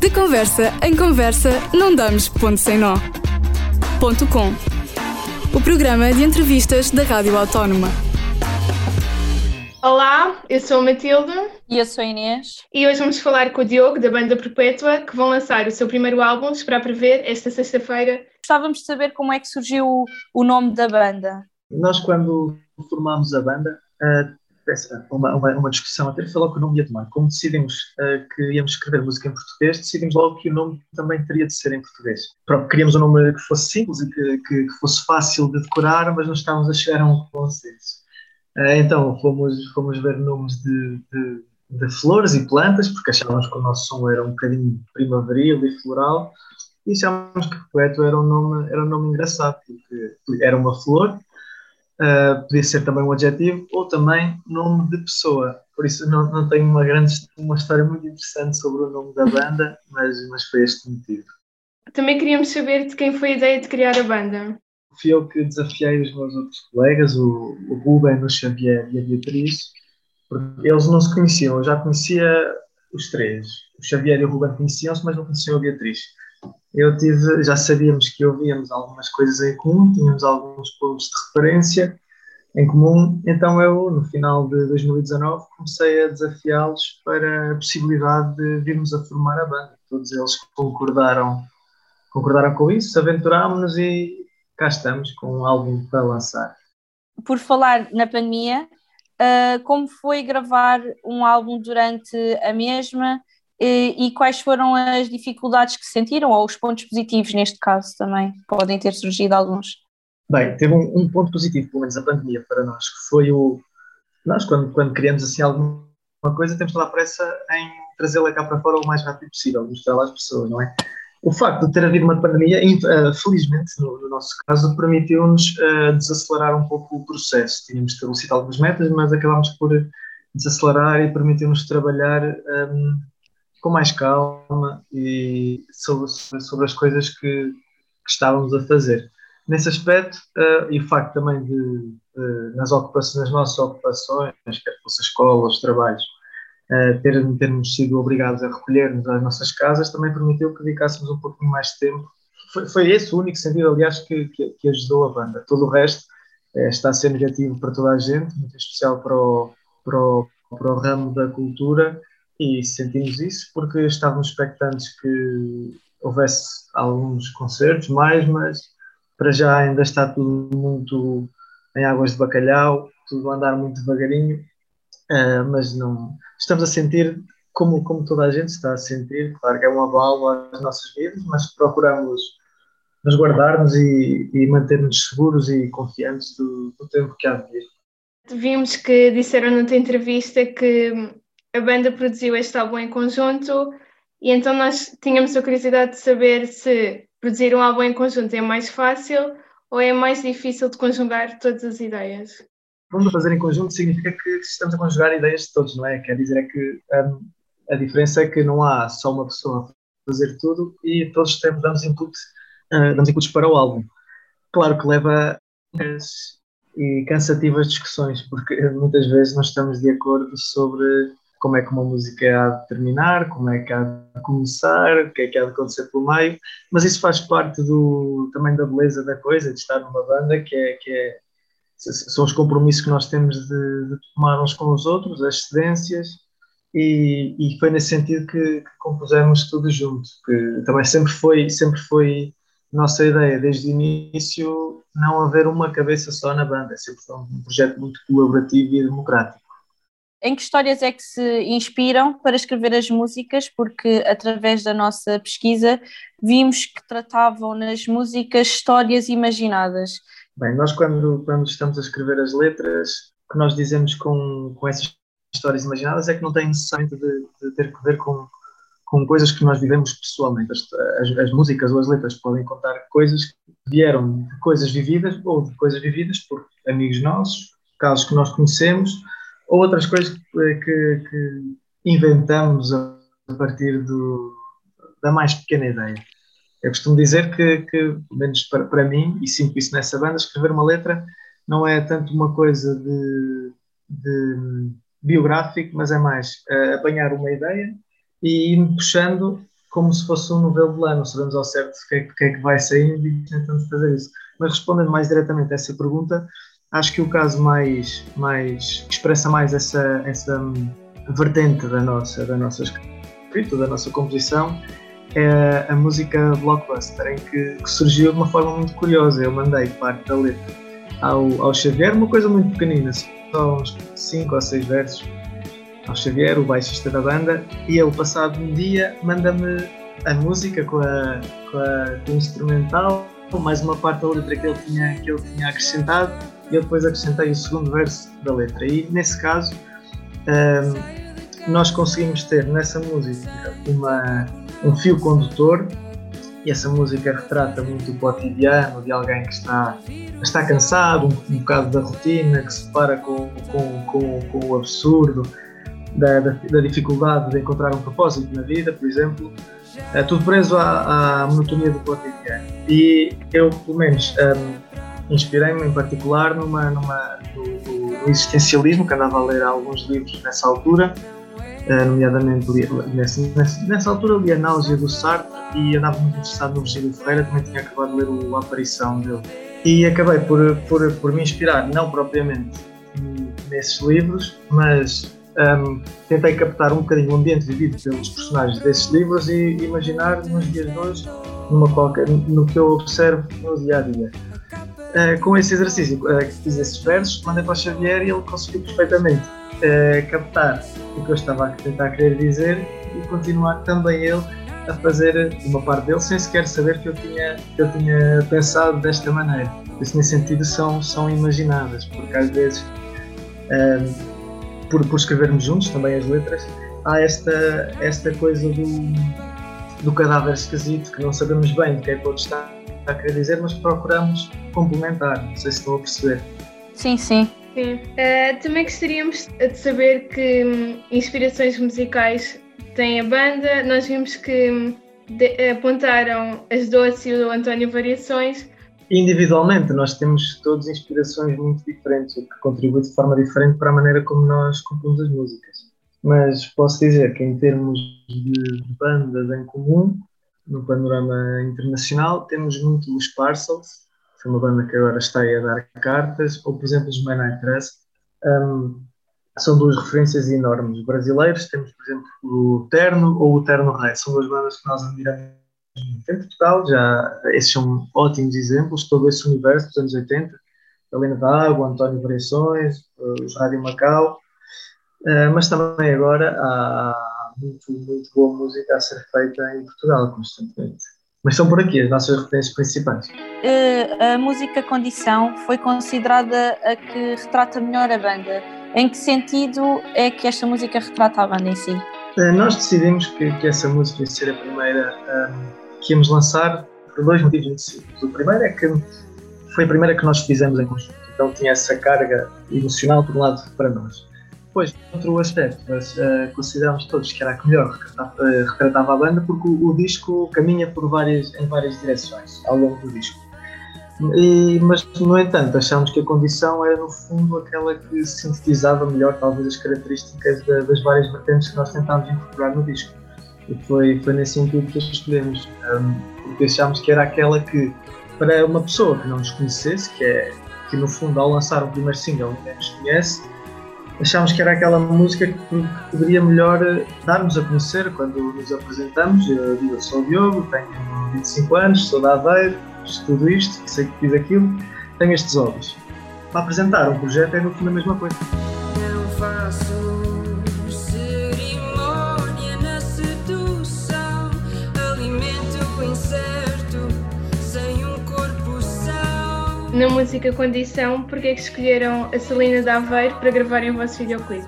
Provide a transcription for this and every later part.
De conversa em conversa, não damos ponto sem nó. Ponto com. O programa de entrevistas da Rádio Autónoma. Olá, eu sou a Matilde. E eu sou a Inês. E hoje vamos falar com o Diogo, da banda Perpétua, que vão lançar o seu primeiro álbum, Esperar para Ver, esta sexta-feira. Gostávamos de saber como é que surgiu o nome da banda. Nós, quando formámos a banda, uh, uma, uma, uma, discussão até foi que o nome ia tomar. Como decidimos uh, que íamos escrever música em português, decidimos logo que o nome também teria de ser em português. Pronto, queríamos um nome que fosse simples e que, que, que fosse fácil de decorar, mas não estávamos a chegar a um consenso. Uh, então fomos, fomos ver nomes de, de, de, flores e plantas, porque achávamos que o nosso som era um bocadinho primaveril e floral, e achávamos que Poeto era um nome, era um nome engraçado, porque era uma flor Uh, podia ser também um adjetivo ou também nome de pessoa. Por isso não, não tenho uma grande uma história muito interessante sobre o nome da banda, mas, mas foi este motivo. Também queríamos saber de quem foi a ideia de criar a banda. Fui eu que desafiei os meus outros colegas, o, o Ruben, o Xavier e a Beatriz, porque eles não se conheciam. Eu já conhecia os três. O Xavier e o Ruben conheciam-se, mas não conheciam a Beatriz eu tive, já sabíamos que ouvíamos algumas coisas em comum, tínhamos alguns pontos de referência em comum, então eu, no final de 2019, comecei a desafiá-los para a possibilidade de virmos a formar a banda. Todos eles concordaram, concordaram com isso, aventurámos-nos e cá estamos com um álbum para lançar. Por falar na pandemia, uh, como foi gravar um álbum durante a mesma e, quais foram as dificuldades que sentiram, ou os pontos positivos neste caso também? Podem ter surgido alguns. Bem, teve um, um ponto positivo, pelo menos a pandemia para nós, que foi o. Nós, quando, quando criamos assim alguma coisa, temos toda a pressa em trazê-la cá para fora o mais rápido possível, mostrar às pessoas, não é? O facto de ter havido uma pandemia, eh, felizmente, no, no nosso caso, permitiu-nos uh, desacelerar um pouco o processo. Tínhamos estabelecido algumas metas, mas acabámos por desacelerar e permitiu-nos trabalhar um, com mais calma e sobre, sobre as coisas que, que estávamos a fazer. Nesse aspecto, uh, e o facto também de, uh, nas ocupações, nas nossas ocupações, quer fosse a escola, os trabalhos, uh, ter, termos sido obrigados a recolher-nos às nossas casas, também permitiu que dedicássemos um pouquinho mais de tempo. Foi, foi esse o único sentido, aliás, que, que, que ajudou a banda. Todo o resto está a ser negativo para toda a gente, muito especial para o, para o, para o ramo da cultura, e sentimos isso porque estávamos expectantes que houvesse alguns concertos mais, mas para já ainda está tudo muito em águas de bacalhau, tudo a andar muito devagarinho, uh, mas não estamos a sentir como, como toda a gente está a sentir, claro que é um abalo às nossas vidas, mas procuramos nos guardarmos e, e manter-nos seguros e confiantes do, do tempo que há de vir. Vimos que disseram na tua entrevista que a banda produziu este álbum em conjunto e então nós tínhamos a curiosidade de saber se produzir um álbum em conjunto é mais fácil ou é mais difícil de conjugar todas as ideias? Vamos fazer em conjunto significa que estamos a conjugar ideias de todos, não é? Quer dizer é que um, a diferença é que não há só uma pessoa a fazer tudo e todos temos, damos, input, uh, damos inputs para o álbum. Claro que leva e cansativas discussões, porque muitas vezes nós estamos de acordo sobre como é que uma música há de terminar, como é que há de começar, o que é que há de acontecer pelo meio, mas isso faz parte do, também da beleza da coisa, de estar numa banda, que é, que é são os compromissos que nós temos de, de tomar uns com os outros, as cedências, e, e foi nesse sentido que, que, compusemos tudo junto, que também sempre foi, sempre foi nossa ideia, desde o início, não haver uma cabeça só na banda, sempre foi um projeto muito colaborativo e democrático. Em que histórias é que se inspiram para escrever as músicas? Porque através da nossa pesquisa vimos que tratavam nas músicas histórias imaginadas. Bem, nós quando, quando estamos a escrever as letras, o que nós dizemos com, com essas histórias imaginadas é que não tem necessariamente de, de ter que ver com, com coisas que nós vivemos pessoalmente. As, as, as, músicas ou as letras podem contar coisas que vieram de coisas vividas ou de coisas vividas por amigos nossos, casos que nós conhecemos outras coisas que, que, que inventamos a, partir do, da mais pequena ideia. Eu costumo dizer que, que pelo menos para, para mim, e sinto isso nessa banda, escrever uma letra não é tanto uma coisa de, de biográfico, mas é mais uh, apanhar uma ideia e ir puxando como se fosse um novelo de lá, não sabemos ao certo o que, é, que, é que vai saindo e tentando fazer isso. Mas respondendo mais diretamente a essa pergunta, acho que o caso mais, mais expressa mais essa, essa vertente da nossa, da nossa escrita, da nossa composição, é a música Blockbuster, em que, que, surgiu de uma forma muito curiosa. Eu mandei parte da letra ao, ao Xavier, uma coisa muito pequenina, só uns 5 ou 6 versos, ao Xavier, o baixista da banda, e ele, passado um dia, manda-me a música com, a, com, a, com o instrumental, mais uma parte da letra que ele tinha, que ele tinha acrescentado, e eu depois acrescentei o segundo verso da letra. E nesse caso, um, nós conseguimos ter nessa música uma, um fio condutor e essa música retrata muito o cotidiano de alguém que está, está cansado, um, um bocado da rotina, que se depara com, com, com, com o absurdo, da, da, da, dificuldade de encontrar um propósito na vida, por exemplo, é tudo preso à, à monotonia do cotidiano. E eu, pelo menos, um, inspirei-me em particular numa, numa, no, existencialismo, que andava a ler alguns livros nessa altura, uh, nomeadamente nessa, nessa, altura li a Náusea do Sartre e andava muito interessado no Virgílio Ferreira, também tinha acabado de ler o, a aparição dele. E acabei por, por, por me inspirar, não propriamente nesses livros, mas um, tentei captar um bocadinho o ambiente vivido pelos personagens desses livros e imaginar nos dias de hoje numa qualquer, no que eu observo no dia a dia. Uh, com esse exercício, uh, fiz esses versos, mandei para o Xavier e ele conseguiu perfeitamente uh, captar o que eu estava a tentar querer dizer e continuar também ele a fazer uma parte dele sem sequer saber que eu tinha, que eu tinha pensado desta maneira. Isso, nesse sentido, são, são imaginadas, porque às vezes por, por escrevermos juntos também as letras, há esta, esta coisa do, do cadáver esquisito que não sabemos bem o que é que o outro está a querer dizer, mas procuramos complementar. Não sei se estão a perceber. Sim, sim. Sim. Uh, também gostaríamos de saber que hum, inspirações musicais tem a banda. Nós vimos que hum, de, apontaram as Doce e o António Variações, individualmente nós temos todos inspirações muito diferentes, o que contribui de forma diferente para a maneira como nós compomos as músicas. Mas posso dizer que em termos de bandas em comum, no panorama internacional, temos muito os Parcels, que é uma banda que agora está aí a dar cartas, ou por exemplo os Man I Trust. Um, são duas referências enormes. Brasileiros, temos por exemplo o Terno ou o Terno Rei, são duas bandas que nós admiramos em Portugal, já, esses são ótimos exemplos, todo esse universo dos anos 80, Helena D'Água, António Variações, os Rádio Macau, uh, mas também agora há muito, muito boa música a ser feita em Portugal constantemente. Mas são por aqui as nossas referências principais. Uh, a música Condição foi considerada a que retrata melhor a banda. Em que sentido é que esta música retrata a banda em si? Uh, nós decidimos que, que, essa música ia ser a primeira que íamos lançar por dois motivos muito simples. O primeiro é que foi a primeira que nós fizemos em conjunto, então tinha essa carga emocional por um lado para nós. Depois, outro aspecto, mas, uh, consideramos todos que era que melhor retratava, retratava a banda porque o, o, disco caminha por várias, em várias direções ao longo do disco. E, mas, no entanto, achámos que a condição era, no fundo, aquela que sintetizava melhor, talvez, as características da, das várias vertentes que nós tentámos incorporar no disco. E foi, foi nesse sentido que escolhemos, um, porque achámos que era aquela que, para uma pessoa que não nos conhecesse, que é que no fundo ao lançar o primeiro single ninguém nos conhece, achámos que era aquela música que, poderia melhor eh, dar-nos a conhecer quando nos apresentamos. Eu digo, eu sou o Diogo, tenho 25 anos, sou da Aveiro, fiz tudo isto, sei que fiz aquilo, tenho estes hobbies. Para apresentar um projeto é no fundo a mesma coisa. Não faço na música Condição, porque é que escolheram a Celina de Aveiro para gravarem o vosso videoclipe?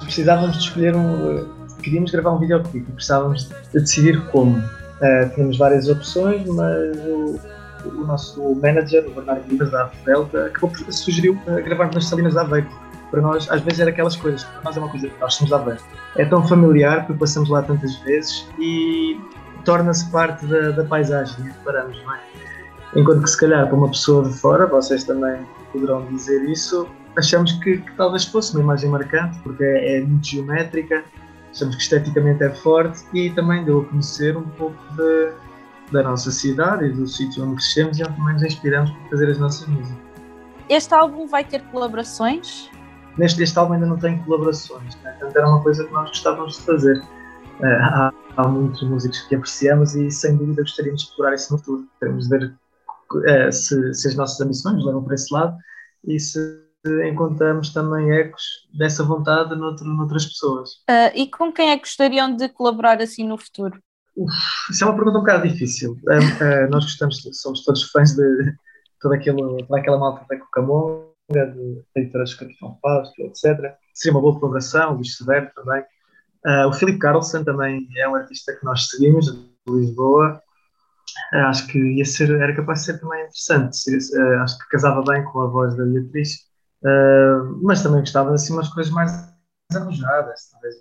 Precisávamos de escolher um. Queríamos gravar um videoclipe e precisávamos de decidir como. Uh, tínhamos várias opções, mas o, o nosso manager, o Bernardo Rivas da Delta, acabou por sugeriu uh, gravarmos nas Salinas de Aveiro. Para nós, às vezes, era aquelas coisas. Para nós é uma coisa nós somos de Aveiro. É tão familiar porque passamos lá tantas vezes e torna-se parte da, da paisagem reparamos, não é? Enquanto que se calhar para uma pessoa de fora, vocês também poderão dizer isso, achamos que, que talvez fosse uma imagem marcante, porque é, é muito geométrica, achamos que esteticamente é forte e também deu a conhecer um pouco de, da nossa cidade e do sítio onde crescemos e onde também nos inspiramos para fazer as nossas músicas. Este álbum vai ter colaborações? Neste este álbum ainda não tem colaborações, né? portanto era uma coisa que nós gostávamos de fazer. Uh, há, há, muitos músicos que apreciamos e sem dúvida gostaríamos de explorar isso no futuro. Queremos ver uh, se, se, as nossas ambições levam para esse lado e se encontramos também ecos dessa vontade noutro, noutras pessoas. Uh, e com quem é que gostariam de colaborar assim no futuro? Uf, isso é uma pergunta um bocado difícil. nós gostamos, somos todos fãs de toda, aquilo, toda aquela malta da Cucamonga de editoras Capitão Fausto, etc. Seria uma boa colaboração, o Luís Severo também. Uh, o Filipe Carlson também é um artista que nós seguimos, de Lisboa. Uh, acho que ia ser, era capaz de ser também interessante. Uh, acho que casava bem com a voz da Beatriz, mas também gostava de assim, umas coisas mais arrojadas, talvez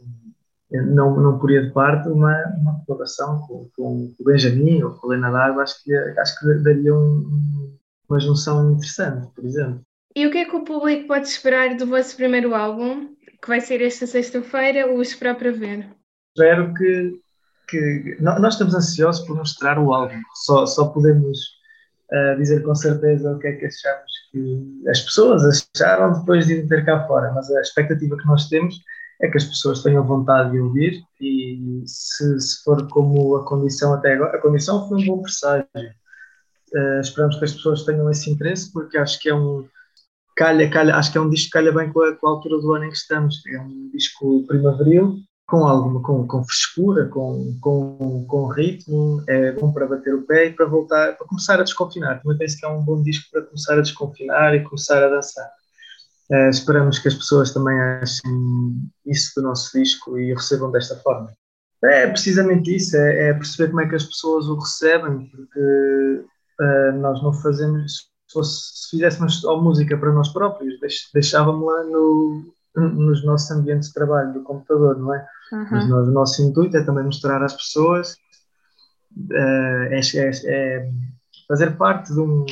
não, não poria de parte uma, uma colaboração com, com, o Benjamin ou com a Helena D'Água, acho que, acho que daria um, uma junção interessante, por exemplo. E o que é que o público pode esperar do vosso primeiro álbum, que vai ser esta sexta-feira, ou esperar para ver? Espero que, que. Nós estamos ansiosos por mostrar o álbum, só, só podemos uh, dizer com certeza o que é que achamos que as pessoas acharam depois de ter cá fora, mas a expectativa que nós temos é que as pessoas tenham vontade de ouvir e se, se for como a condição até agora, a condição foi um bom presságio. Uh, esperamos que as pessoas tenham esse interesse porque acho que é um, calha, calha, acho que é um disco que calha bem com a, com a, altura do ano em que estamos. É um disco primaveril, com alguma, com, com frescura, com, com, com ritmo, é bom para bater o pé e para voltar, para começar a desconfinar. Também penso que é um bom disco para começar a desconfinar e começar a dançar. Uh, esperamos que as pessoas também achem isso do nosso disco e o recebam desta forma. É precisamente isso, é, é perceber como é que as pessoas o recebem, porque uh, nós não fazemos fosse, se fizéssemos só música para nós próprios, deixávamos-la no, nos nossos ambientes de trabalho do computador, não é? Uhum. Mas nós, o nosso intuito é também mostrar às pessoas, uh, é, é, é, fazer parte de um,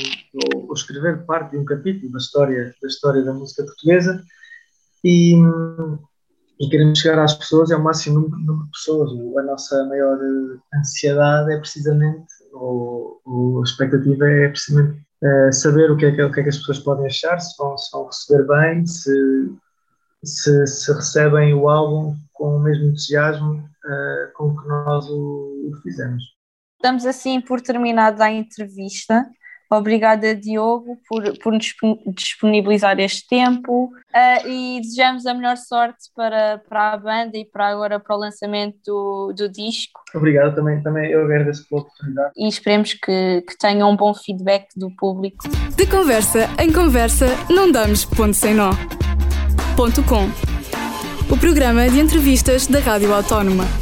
ou, escrever parte de um capítulo da história da, história da música portuguesa e, e queremos chegar às pessoas, é o máximo número, de pessoas. A nossa maior ansiedade é precisamente, ou, ou a expectativa é precisamente uh, saber o que, é que, o que, é que as pessoas podem achar, se vão, se vão receber bem, se, se, se, recebem o álbum com o mesmo entusiasmo uh, com que nós o, o fizemos. Estamos assim por terminada a entrevista. Obrigada, Diogo, por, por nos disponibilizar este tempo uh, e desejamos a melhor sorte para, para a banda e para agora para o lançamento do, do disco. Obrigado, também, também eu agradeço pela oportunidade. E esperemos que, que tenham um bom feedback do público. De conversa em conversa, não damos ponto sem nó. O programa de entrevistas da Rádio Autónoma.